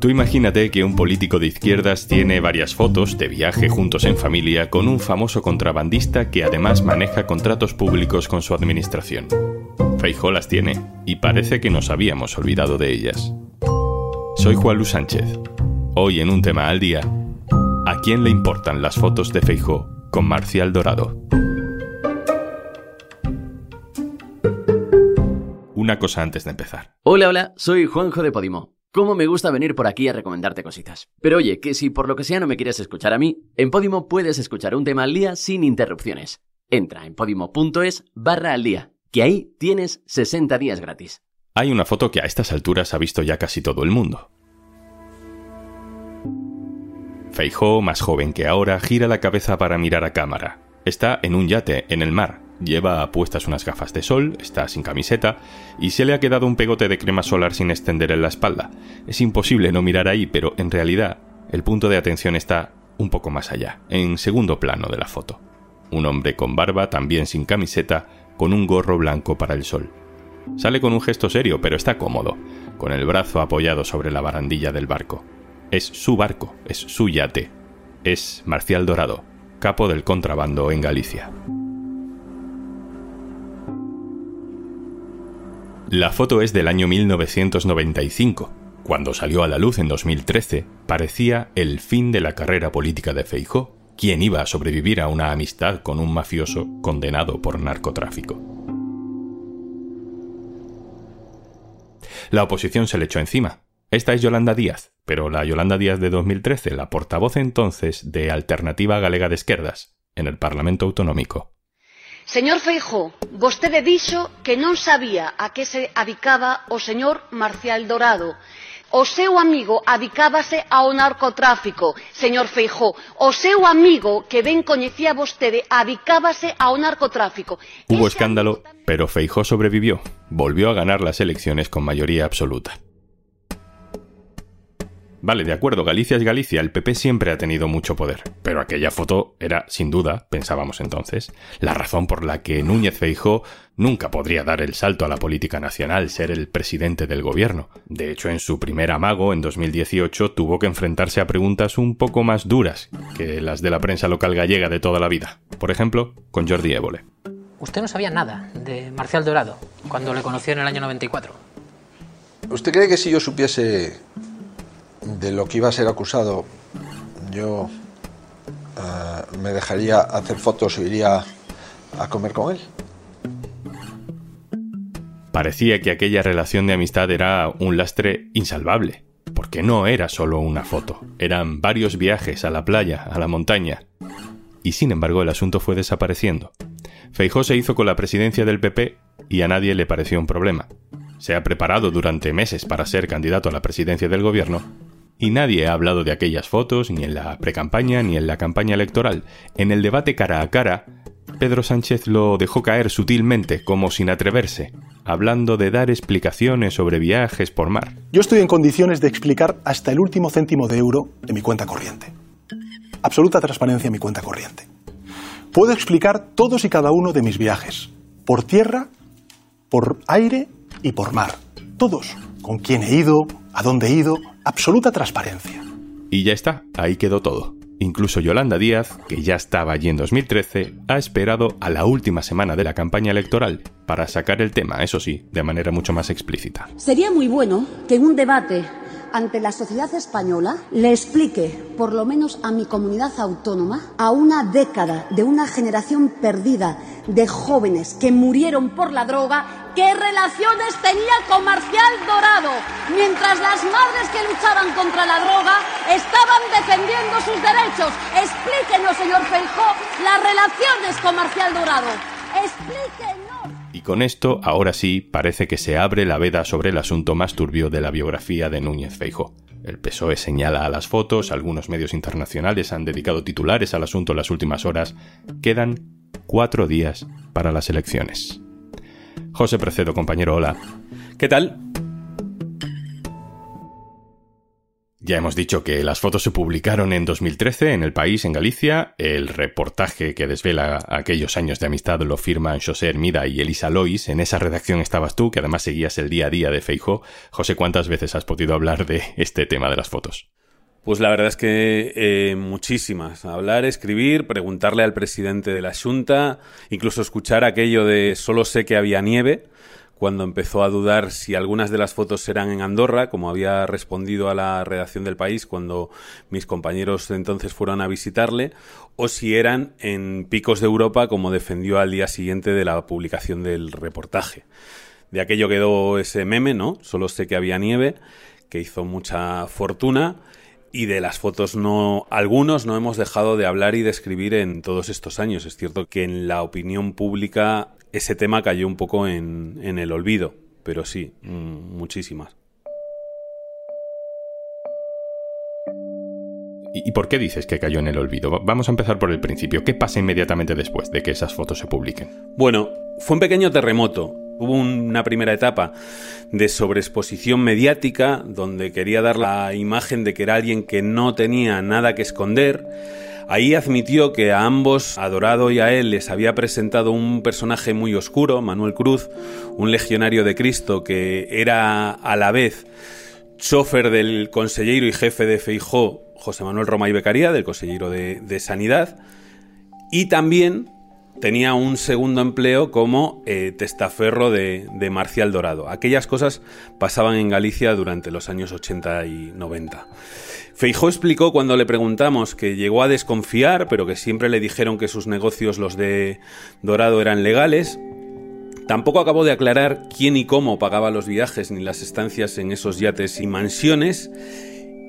Tú imagínate que un político de izquierdas tiene varias fotos de viaje juntos en familia con un famoso contrabandista que además maneja contratos públicos con su administración. Feijó las tiene y parece que nos habíamos olvidado de ellas. Soy Juan Luis Sánchez. Hoy en un tema al día, ¿a quién le importan las fotos de Feijó con Marcial Dorado? Una cosa antes de empezar. Hola, hola, soy Juanjo de Podimo. Cómo me gusta venir por aquí a recomendarte cositas. Pero oye, que si por lo que sea no me quieres escuchar a mí, en Podimo puedes escuchar un tema al día sin interrupciones. Entra en podimo.es barra al día, que ahí tienes 60 días gratis. Hay una foto que a estas alturas ha visto ya casi todo el mundo. Feijó, más joven que ahora, gira la cabeza para mirar a cámara. Está en un yate, en el mar, Lleva puestas unas gafas de sol, está sin camiseta y se le ha quedado un pegote de crema solar sin extender en la espalda. Es imposible no mirar ahí, pero en realidad el punto de atención está un poco más allá, en segundo plano de la foto. Un hombre con barba, también sin camiseta, con un gorro blanco para el sol. Sale con un gesto serio, pero está cómodo, con el brazo apoyado sobre la barandilla del barco. Es su barco, es su yate. Es Marcial Dorado, capo del contrabando en Galicia. La foto es del año 1995. Cuando salió a la luz en 2013, parecía el fin de la carrera política de Feijó, quien iba a sobrevivir a una amistad con un mafioso condenado por narcotráfico. La oposición se le echó encima. Esta es Yolanda Díaz, pero la Yolanda Díaz de 2013, la portavoz entonces de Alternativa Galega de Esquerdas, en el Parlamento Autonómico. Señor Feijóo, vostede dixo que non sabía a que se adicaba o señor Marcial Dorado. O seu amigo adicábase ao narcotráfico, señor Feijóo. O seu amigo, que ben coñecía vostede, adicábase ao narcotráfico. Hubo escándalo, pero Feijóo sobrevivió. Volvió a ganar las elecciones con mayoría absoluta. Vale, de acuerdo, Galicia es Galicia, el PP siempre ha tenido mucho poder, pero aquella foto era, sin duda, pensábamos entonces, la razón por la que Núñez Feijó nunca podría dar el salto a la política nacional, ser el presidente del gobierno. De hecho, en su primer amago, en 2018, tuvo que enfrentarse a preguntas un poco más duras que las de la prensa local gallega de toda la vida. Por ejemplo, con Jordi Évole. Usted no sabía nada de Marcial Dorado cuando le conoció en el año 94. ¿Usted cree que si yo supiese de lo que iba a ser acusado, yo uh, me dejaría hacer fotos o iría a comer con él. Parecía que aquella relación de amistad era un lastre insalvable, porque no era solo una foto, eran varios viajes a la playa, a la montaña. Y sin embargo el asunto fue desapareciendo. Feijó se hizo con la presidencia del PP y a nadie le pareció un problema. Se ha preparado durante meses para ser candidato a la presidencia del gobierno y nadie ha hablado de aquellas fotos, ni en la precampaña, ni en la campaña electoral. En el debate cara a cara, Pedro Sánchez lo dejó caer sutilmente, como sin atreverse, hablando de dar explicaciones sobre viajes por mar. Yo estoy en condiciones de explicar hasta el último céntimo de euro en mi cuenta corriente. Absoluta transparencia en mi cuenta corriente. Puedo explicar todos y cada uno de mis viajes, por tierra, por aire y por mar. Todos. Con quién he ido, a dónde he ido, absoluta transparencia. Y ya está, ahí quedó todo. Incluso Yolanda Díaz, que ya estaba allí en 2013, ha esperado a la última semana de la campaña electoral para sacar el tema, eso sí, de manera mucho más explícita. Sería muy bueno que en un debate ante la sociedad española le explique, por lo menos a mi comunidad autónoma, a una década de una generación perdida de jóvenes que murieron por la droga, qué relaciones tenía con Marcial Dorado, mientras las madres que luchaban contra la droga estaban defendiendo sus derechos. Explíquenos, señor Feijó, las relaciones con Marcial Dorado. Explíquenos. Con esto, ahora sí, parece que se abre la veda sobre el asunto más turbio de la biografía de Núñez Feijo. El PSOE señala a las fotos, algunos medios internacionales han dedicado titulares al asunto en las últimas horas. Quedan cuatro días para las elecciones. José Precedo, compañero, hola. ¿Qué tal? Ya hemos dicho que las fotos se publicaron en 2013 en El País, en Galicia. El reportaje que desvela aquellos años de amistad lo firman José Hermida y Elisa Lois. En esa redacción estabas tú, que además seguías el día a día de Feijo. José, ¿cuántas veces has podido hablar de este tema de las fotos? Pues la verdad es que eh, muchísimas. Hablar, escribir, preguntarle al presidente de la Junta, incluso escuchar aquello de solo sé que había nieve cuando empezó a dudar si algunas de las fotos eran en Andorra, como había respondido a la redacción del país cuando mis compañeros de entonces fueron a visitarle, o si eran en Picos de Europa, como defendió al día siguiente de la publicación del reportaje. De aquello quedó ese meme, ¿no? Solo sé que había nieve, que hizo mucha fortuna. Y de las fotos no, algunos no hemos dejado de hablar y de escribir en todos estos años. Es cierto que en la opinión pública ese tema cayó un poco en, en el olvido, pero sí, mm, muchísimas. ¿Y por qué dices que cayó en el olvido? Vamos a empezar por el principio. ¿Qué pasa inmediatamente después de que esas fotos se publiquen? Bueno, fue un pequeño terremoto. Hubo una primera etapa de sobreexposición mediática donde quería dar la imagen de que era alguien que no tenía nada que esconder Ahí admitió que a ambos, a Dorado y a él, les había presentado un personaje muy oscuro, Manuel Cruz, un legionario de Cristo que era a la vez chofer del consejero y jefe de Feijó, José Manuel Roma y Becaría, del consejero de, Sanidad, y también tenía un segundo empleo como eh, testaferro de, Marcial Dorado. Aquellas cosas pasaban en Galicia durante los años 80 y 90. Feijó explicó cuando le preguntamos que llegó a desconfiar, pero que siempre le dijeron que sus negocios, los de Dorado, eran legales. Tampoco acabó de aclarar quién y cómo pagaba los viajes ni las estancias en esos yates y mansiones.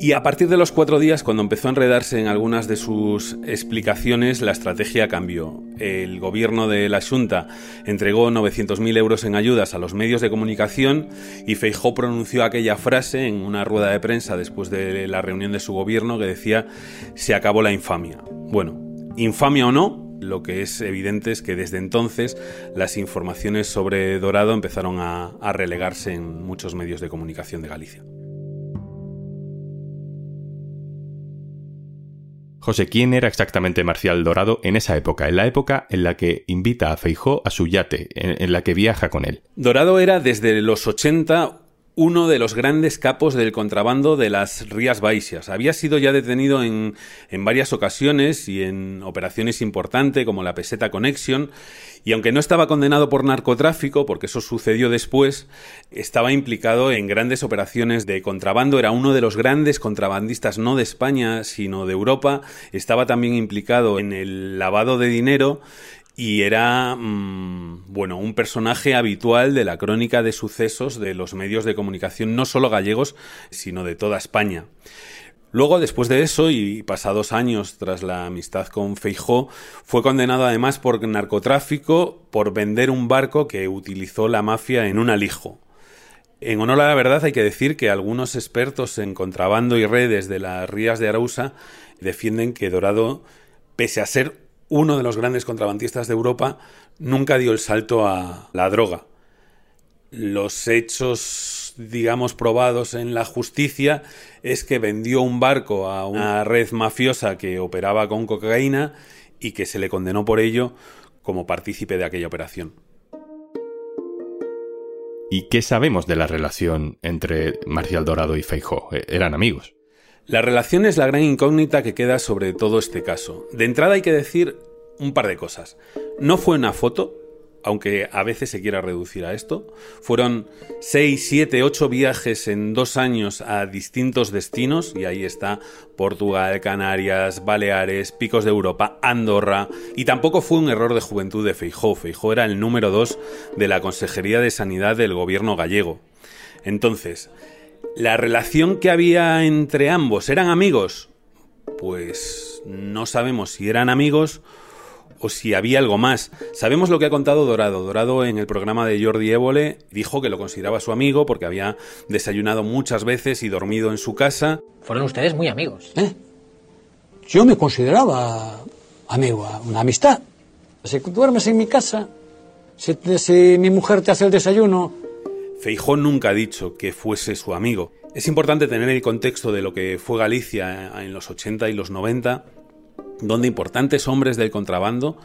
Y a partir de los cuatro días, cuando empezó a enredarse en algunas de sus explicaciones, la estrategia cambió. El gobierno de la Junta entregó 900.000 euros en ayudas a los medios de comunicación y Feijó pronunció aquella frase en una rueda de prensa después de la reunión de su gobierno que decía se acabó la infamia. Bueno, infamia o no, lo que es evidente es que desde entonces las informaciones sobre Dorado empezaron a, a relegarse en muchos medios de comunicación de Galicia. José, ¿quién era exactamente Marcial Dorado en esa época? En la época en la que invita a Feijó a su yate, en, la que viaja con él. Dorado era desde los 80 uno de los grandes capos del contrabando de las Rías Baixas. Había sido ya detenido en, en, varias ocasiones y en operaciones importantes como la Peseta Connection, y aunque no estaba condenado por narcotráfico, porque eso sucedió después, estaba implicado en grandes operaciones de contrabando, era uno de los grandes contrabandistas no de España, sino de Europa, estaba también implicado en el lavado de dinero y era, mm, bueno, un personaje habitual de la crónica de sucesos de los medios de comunicación, no solo gallegos, sino de toda España. Luego, después de eso, y pasados años tras la amistad con Feijó, fue condenado además por narcotráfico por vender un barco que utilizó la mafia en un alijo. En honor a la verdad hay que decir que algunos expertos en contrabando y redes de las rías de Arausa defienden que Dorado, pese a ser uno de los grandes contrabandistas de Europa, nunca dio el salto a la droga. Los hechos, digamos, probados en la justicia es que vendió un barco a una red mafiosa que operaba con cocaína y que se le condenó por ello como partícipe de aquella operación. ¿Y qué sabemos de la relación entre Marcial Dorado y Feijó? ¿E-, ¿Eran amigos? La relación es la gran incógnita que queda sobre todo este caso. De entrada hay que decir un par de cosas. No fue una foto, aunque a veces se quiera reducir a esto. Fueron 6, 7, 8 viajes en dos años a distintos destinos, y ahí está Portugal, Canarias, Baleares, Picos de Europa, Andorra, y tampoco fue un error de juventud de Feijó. Feijó era el número 2 de la Consejería de Sanidad del gobierno gallego. Entonces, ¿La relación que había entre ambos eran amigos? Pues no sabemos si eran amigos o si había algo más. Sabemos lo que ha contado Dorado. Dorado en el programa de Jordi Évole dijo que lo consideraba su amigo porque había desayunado muchas veces y dormido en su casa. Fueron ustedes muy amigos. ¿Eh? Yo me consideraba amigo, una amistad. Si duermes en mi casa, si mi mujer te hace el desayuno, Feijó nunca ha dicho que fuese su amigo. Es importante tener el contexto de lo que fue Galicia en los 80 y los 90, donde importantes hombres del contrabando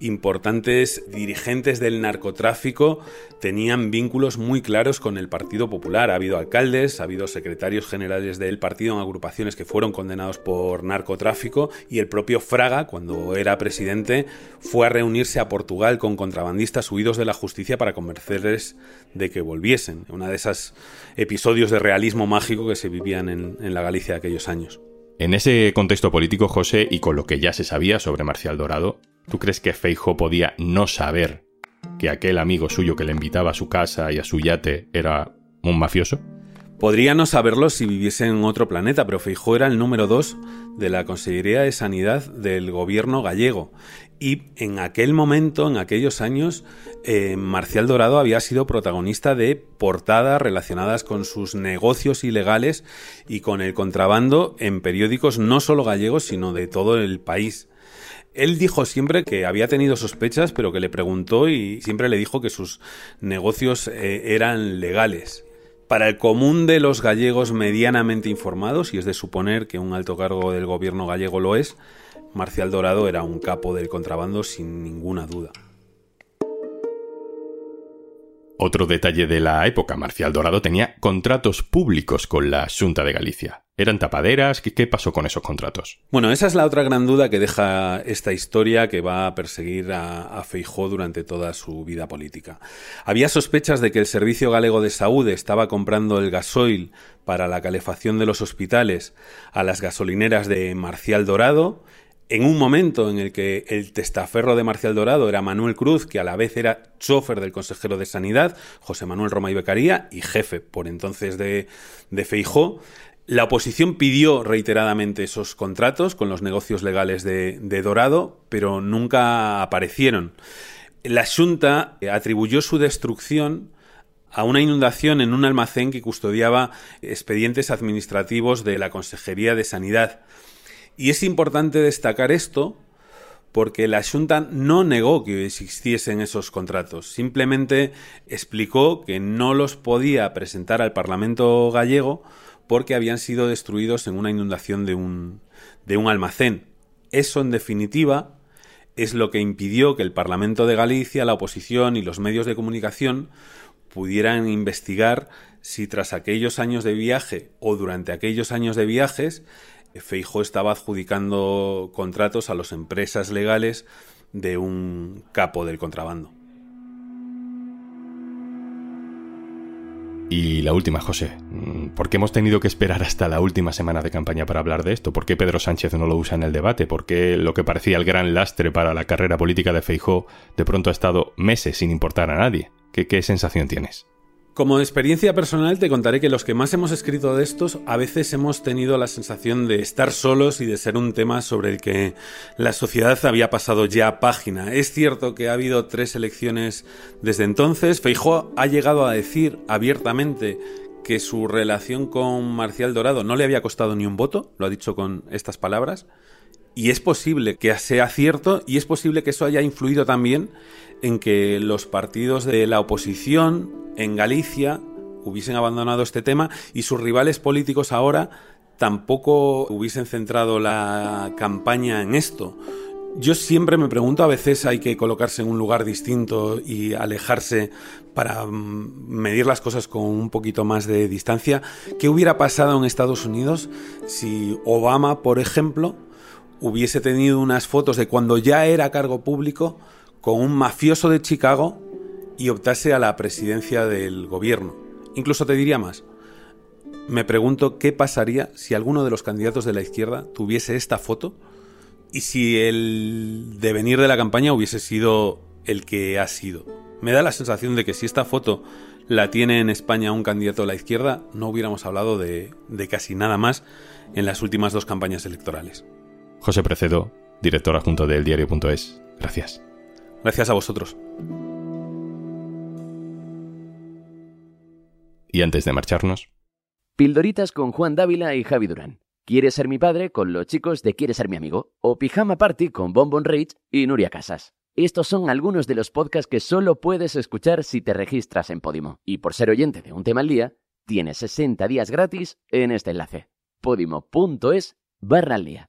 importantes dirigentes del narcotráfico tenían vínculos muy claros con el Partido Popular. Ha habido alcaldes, ha habido secretarios generales del partido en agrupaciones que fueron condenados por narcotráfico y el propio Fraga, cuando era presidente, fue a reunirse a Portugal con contrabandistas huidos de la justicia para convencerles de que volviesen. Una de esos episodios de realismo mágico que se vivían en, en la Galicia de aquellos años. En ese contexto político, José, y con lo que ya se sabía sobre Marcial Dorado, ¿Tú crees que Feijo podía no saber que aquel amigo suyo que le invitaba a su casa y a su yate era un mafioso? Podría no saberlo si viviese en otro planeta, pero Feijó era el número dos de la Consejería de Sanidad del gobierno gallego. Y en aquel momento, en aquellos años, eh, Marcial Dorado había sido protagonista de portadas relacionadas con sus negocios ilegales y con el contrabando en periódicos no solo gallegos, sino de todo el país. Él dijo siempre que había tenido sospechas, pero que le preguntó y siempre le dijo que sus negocios eh, eran legales. Para el común de los gallegos medianamente informados, y es de suponer que un alto cargo del gobierno gallego lo es, Marcial Dorado era un capo del contrabando sin ninguna duda. Otro detalle de la época, Marcial Dorado tenía contratos públicos con la Junta de Galicia. ¿Eran tapaderas? ¿Qué, pasó con esos contratos? Bueno, esa es la otra gran duda que deja esta historia que va a perseguir a, a Feijó durante toda su vida política. Había sospechas de que el Servicio Galego de Saúde estaba comprando el gasoil para la calefacción de los hospitales a las gasolineras de Marcial Dorado, en un momento en el que el testaferro de Marcial Dorado era Manuel Cruz, que a la vez era chofer del consejero de Sanidad, José Manuel Roma y Becaría, y jefe por entonces de, de Feijó, la oposición pidió reiteradamente esos contratos con los negocios legales de, Dorado, pero nunca aparecieron. La Junta atribuyó su destrucción a una inundación en un almacén que custodiaba expedientes administrativos de la Consejería de Sanidad. Y es importante destacar esto porque la Junta no negó que existiesen esos contratos, simplemente explicó que no los podía presentar al Parlamento gallego porque habían sido destruidos en una inundación de un, de un almacén. Eso, en definitiva, es lo que impidió que el Parlamento de Galicia, la oposición y los medios de comunicación pudieran investigar si tras aquellos años de viaje o durante aquellos años de viajes Feijó estaba adjudicando contratos a las empresas legales de un capo del contrabando. Y la última, José. Mm, ¿Por qué hemos tenido que esperar hasta la última semana de campaña para hablar de esto? ¿Por qué Pedro Sánchez no lo usa en el debate? ¿Por qué lo que parecía el gran lastre para la carrera política de Feijó de pronto ha estado meses sin importar a nadie? ¿Qué, qué sensación tienes? Como experiencia personal te contaré que los que más hemos escrito de estos a veces hemos tenido la sensación de estar solos y de ser un tema sobre el que la sociedad había pasado ya página. Es cierto que ha habido tres elecciones desde entonces. Feijó ha llegado a decir abiertamente que su relación con Marcial Dorado no le había costado ni un voto, lo ha dicho con estas palabras. Y es posible que sea cierto y es posible que eso haya influido también en que los partidos de la oposición en Galicia hubiesen abandonado este tema y sus rivales políticos ahora tampoco hubiesen centrado la campaña en esto. Yo siempre me pregunto, a veces hay que colocarse en un lugar distinto y alejarse para mm, medir las cosas con un poquito más de distancia. ¿Qué hubiera pasado en Estados Unidos si Obama, por ejemplo, hubiese tenido unas fotos de cuando ya era cargo público con un mafioso de Chicago y optase a la presidencia del gobierno. Incluso te diría más. Me pregunto qué pasaría si alguno de los candidatos de la izquierda tuviese esta foto y si el devenir de la campaña hubiese sido el que ha sido. Me da la sensación de que si esta foto la tiene en España un candidato de la izquierda, no hubiéramos hablado de, de casi nada más en las últimas dos campañas electorales. José Precedo, director adjunto del diario.es. Gracias. Gracias a vosotros. Y antes de marcharnos... Pildoritas con Juan Dávila y Javi Durán. ¿Quieres ser mi padre con los chicos de Quiere ser mi amigo? O Pijama Party con Bonbon Rage y Nuria Casas. Estos son algunos de los podcasts que solo puedes escuchar si te registras en Podimo. Y por ser oyente de un tema al día, tienes 60 días gratis en este enlace. podimo.es barra al día.